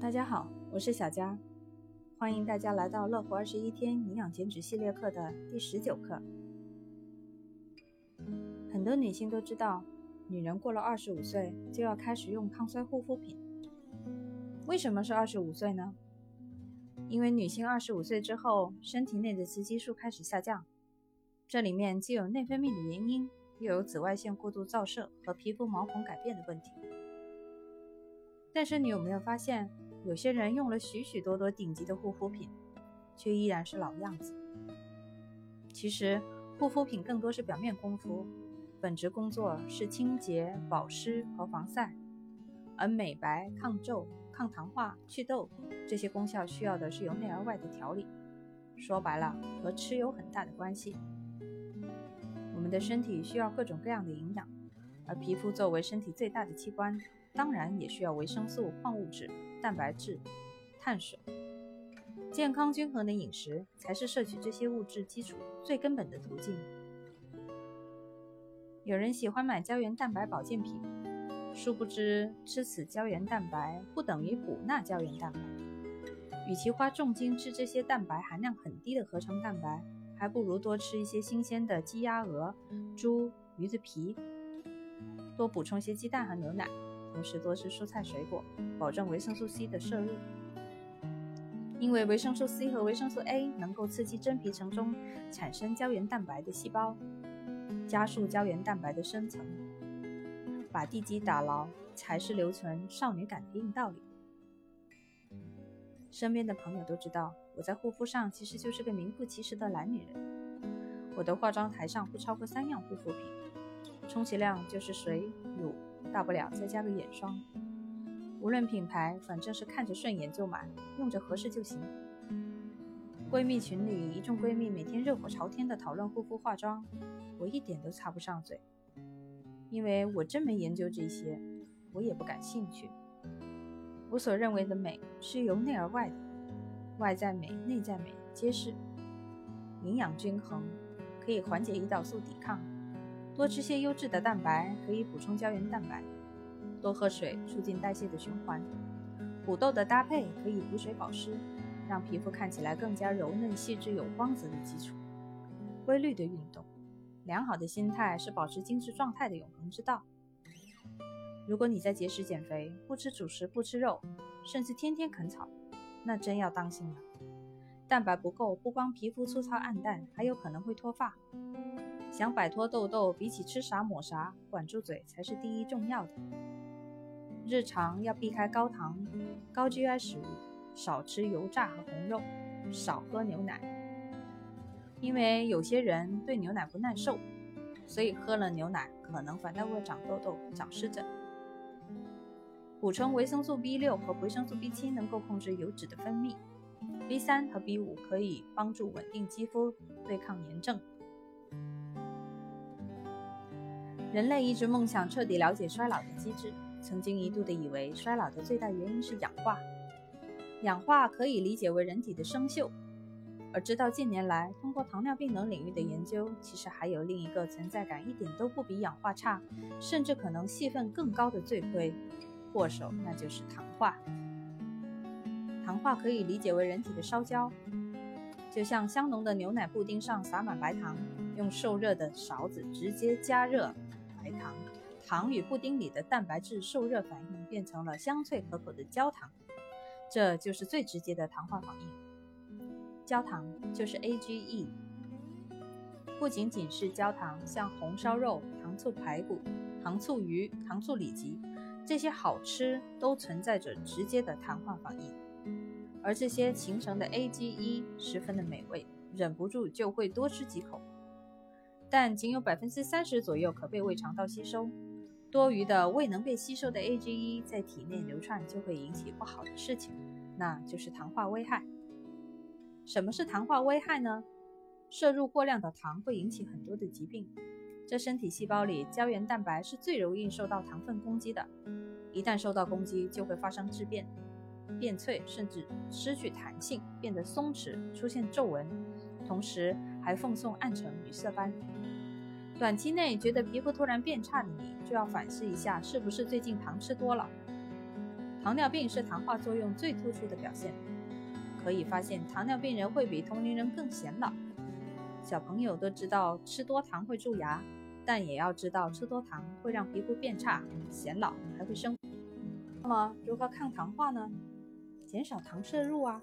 大家好，我是小佳，欢迎大家来到乐活二十一天营养减脂系列课的第十九课。很多女性都知道，女人过了二十五岁就要开始用抗衰护肤品。为什么是二十五岁呢？因为女性二十五岁之后，身体内的雌激素开始下降，这里面既有内分泌的原因，又有紫外线过度照射和皮肤毛孔改变的问题。但是你有没有发现？有些人用了许许多多顶级的护肤品，却依然是老样子。其实，护肤品更多是表面功夫，本职工作是清洁、保湿和防晒。而美白、抗皱、抗糖化、祛痘这些功效，需要的是由内而外的调理。说白了，和吃有很大的关系。我们的身体需要各种各样的营养，而皮肤作为身体最大的器官，当然也需要维生素、矿物质。蛋白质、碳水，健康均衡的饮食才是摄取这些物质基础最根本的途径。有人喜欢买胶原蛋白保健品，殊不知吃此胶原蛋白不等于补那胶原蛋白。与其花重金吃这些蛋白含量很低的合成蛋白，还不如多吃一些新鲜的鸡、鸭、鹅、猪、鱼子皮，多补充些鸡蛋和牛奶。同时多吃蔬菜水果，保证维生素 C 的摄入。因为维生素 C 和维生素 A 能够刺激真皮层中产生胶原蛋白的细胞，加速胶原蛋白的生成，把地基打牢，才是留存少女感的硬道理。身边的朋友都知道，我在护肤上其实就是个名副其实的懒女人。我的化妆台上不超过三样护肤品，充其量就是水、乳。大不了再加个眼霜，无论品牌，反正是看着顺眼就买，用着合适就行。闺蜜群里一众闺蜜每天热火朝天的讨论护肤化妆，我一点都插不上嘴，因为我真没研究这些，我也不感兴趣。我所认为的美是由内而外的，外在美、内在美皆是。营养均衡可以缓解胰岛素抵抗。多吃些优质的蛋白，可以补充胶原蛋白；多喝水，促进代谢的循环。土豆的搭配可以补水保湿，让皮肤看起来更加柔嫩细致有光泽的基础。规律的运动，良好的心态是保持精致状态的永恒之道。如果你在节食减肥，不吃主食，不吃肉，甚至天天啃草，那真要当心了。蛋白不够，不光皮肤粗糙暗淡，还有可能会脱发。想摆脱痘痘，比起吃啥抹啥，管住嘴才是第一重要的。日常要避开高糖、高 GI 食物，少吃油炸和红肉，少喝牛奶。因为有些人对牛奶不耐受，所以喝了牛奶可能反倒会长痘痘、长湿疹。补充维生素 B 六和维生素 B 七能够控制油脂的分泌，B 三和 B 五可以帮助稳定肌肤，对抗炎症。人类一直梦想彻底了解衰老的机制，曾经一度的以为衰老的最大原因是氧化。氧化可以理解为人体的生锈，而直到近年来，通过糖尿病等领域的研究，其实还有另一个存在感一点都不比氧化差，甚至可能戏份更高的罪魁祸首，那就是糖化。糖化可以理解为人体的烧焦，就像香浓的牛奶布丁上撒满白糖，用受热的勺子直接加热。白糖，糖与布丁里的蛋白质受热反应变成了香脆可口的焦糖，这就是最直接的糖化反应。焦糖就是 AGE，不仅仅是焦糖，像红烧肉、糖醋排骨、糖醋鱼、糖醋里脊，这些好吃都存在着直接的糖化反应，而这些形成的 AGE 十分的美味，忍不住就会多吃几口。但仅有百分之三十左右可被胃肠道吸收，多余的未能被吸收的 AGE 在体内流窜，就会引起不好的事情，那就是糖化危害。什么是糖化危害呢？摄入过量的糖会引起很多的疾病。这身体细胞里胶原蛋白是最容易受到糖分攻击的，一旦受到攻击，就会发生质变、变脆，甚至失去弹性，变得松弛，出现皱纹，同时还奉送暗沉与色斑。短期内觉得皮肤突然变差的你，就要反思一下，是不是最近糖吃多了？糖尿病是糖化作用最突出的表现。可以发现，糖尿病人会比同龄人更显老。小朋友都知道吃多糖会蛀牙，但也要知道吃多糖会让皮肤变差、显老，还会生。那么，如何抗糖化呢？减少糖摄入啊，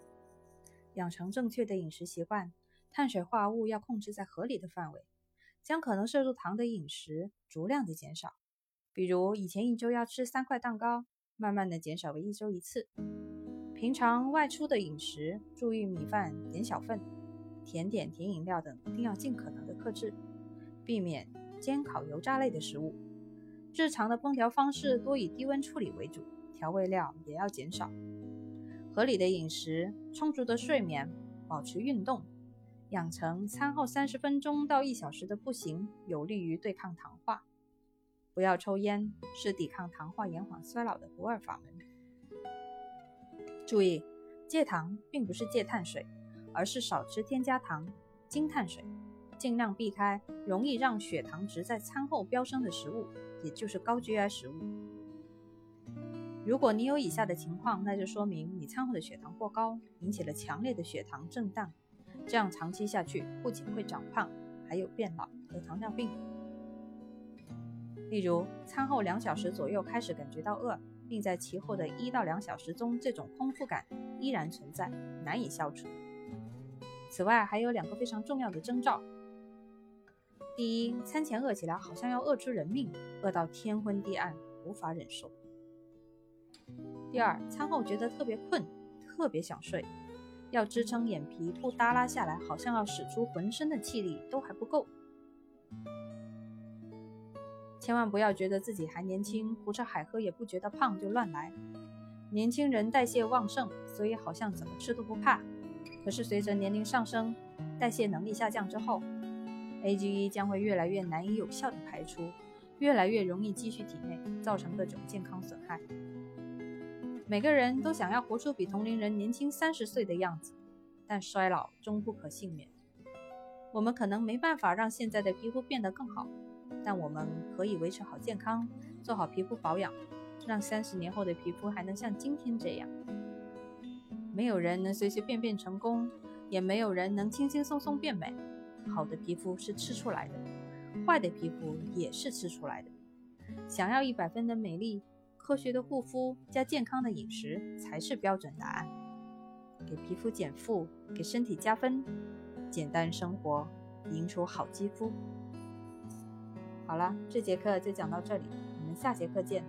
养成正确的饮食习惯，碳水化合物要控制在合理的范围，将可能摄入糖的饮食逐量的减少。比如以前一周要吃三块蛋糕，慢慢的减少为一周一次。平常外出的饮食，注意米饭减小份，甜点、甜饮料等一定要尽可能的克制，避免煎烤油炸类的食物。日常的烹调方式多以低温处理为主，调味料也要减少。合理的饮食，充足的睡眠，保持运动，养成餐后三十分钟到一小时的步行，有利于对抗糖化。不要抽烟，是抵抗糖化延缓衰老的不二法门。注意，戒糖并不是戒碳水，而是少吃添加糖、精碳水，尽量避开容易让血糖值在餐后飙升的食物，也就是高 GI 食物。如果你有以下的情况，那就说明你餐后的血糖过高，引起了强烈的血糖震荡，这样长期下去不仅会长胖，还有变老和糖尿病。例如，餐后两小时左右开始感觉到饿。并在其后的一到两小时中，这种空腹感依然存在，难以消除。此外，还有两个非常重要的征兆：第一，餐前饿起来好像要饿出人命，饿到天昏地暗，无法忍受；第二，餐后觉得特别困，特别想睡，要支撑眼皮不耷拉下来，好像要使出浑身的气力都还不够。千万不要觉得自己还年轻，胡吃海喝也不觉得胖就乱来。年轻人代谢旺盛，所以好像怎么吃都不怕。可是随着年龄上升，代谢能力下降之后，AGE 将会越来越难以有效的排出，越来越容易积蓄体内，造成各种健康损害。每个人都想要活出比同龄人年轻三十岁的样子，但衰老终不可幸免。我们可能没办法让现在的皮肤变得更好。但我们可以维持好健康，做好皮肤保养，让三十年后的皮肤还能像今天这样。没有人能随随便便成功，也没有人能轻轻松松变美。好的皮肤是吃出来的，坏的皮肤也是吃出来的。想要一百分的美丽，科学的护肤加健康的饮食才是标准答案。给皮肤减负，给身体加分，简单生活，赢出好肌肤。好了，这节课就讲到这里，我们下节课见。